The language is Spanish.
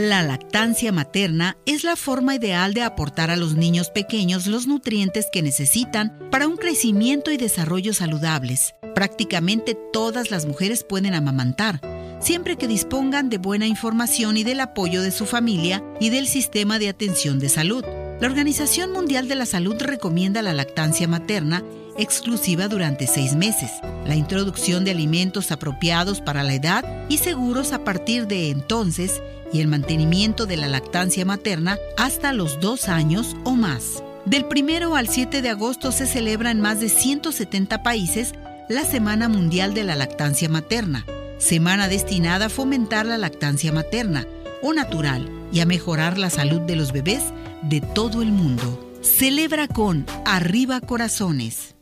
La lactancia materna es la forma ideal de aportar a los niños pequeños los nutrientes que necesitan para un crecimiento y desarrollo saludables. Prácticamente todas las mujeres pueden amamantar, siempre que dispongan de buena información y del apoyo de su familia y del sistema de atención de salud. La Organización Mundial de la Salud recomienda la lactancia materna exclusiva durante seis meses, la introducción de alimentos apropiados para la edad y seguros a partir de entonces y el mantenimiento de la lactancia materna hasta los dos años o más. Del 1 al 7 de agosto se celebra en más de 170 países la Semana Mundial de la Lactancia Materna, semana destinada a fomentar la lactancia materna o natural y a mejorar la salud de los bebés de todo el mundo. Celebra con Arriba Corazones.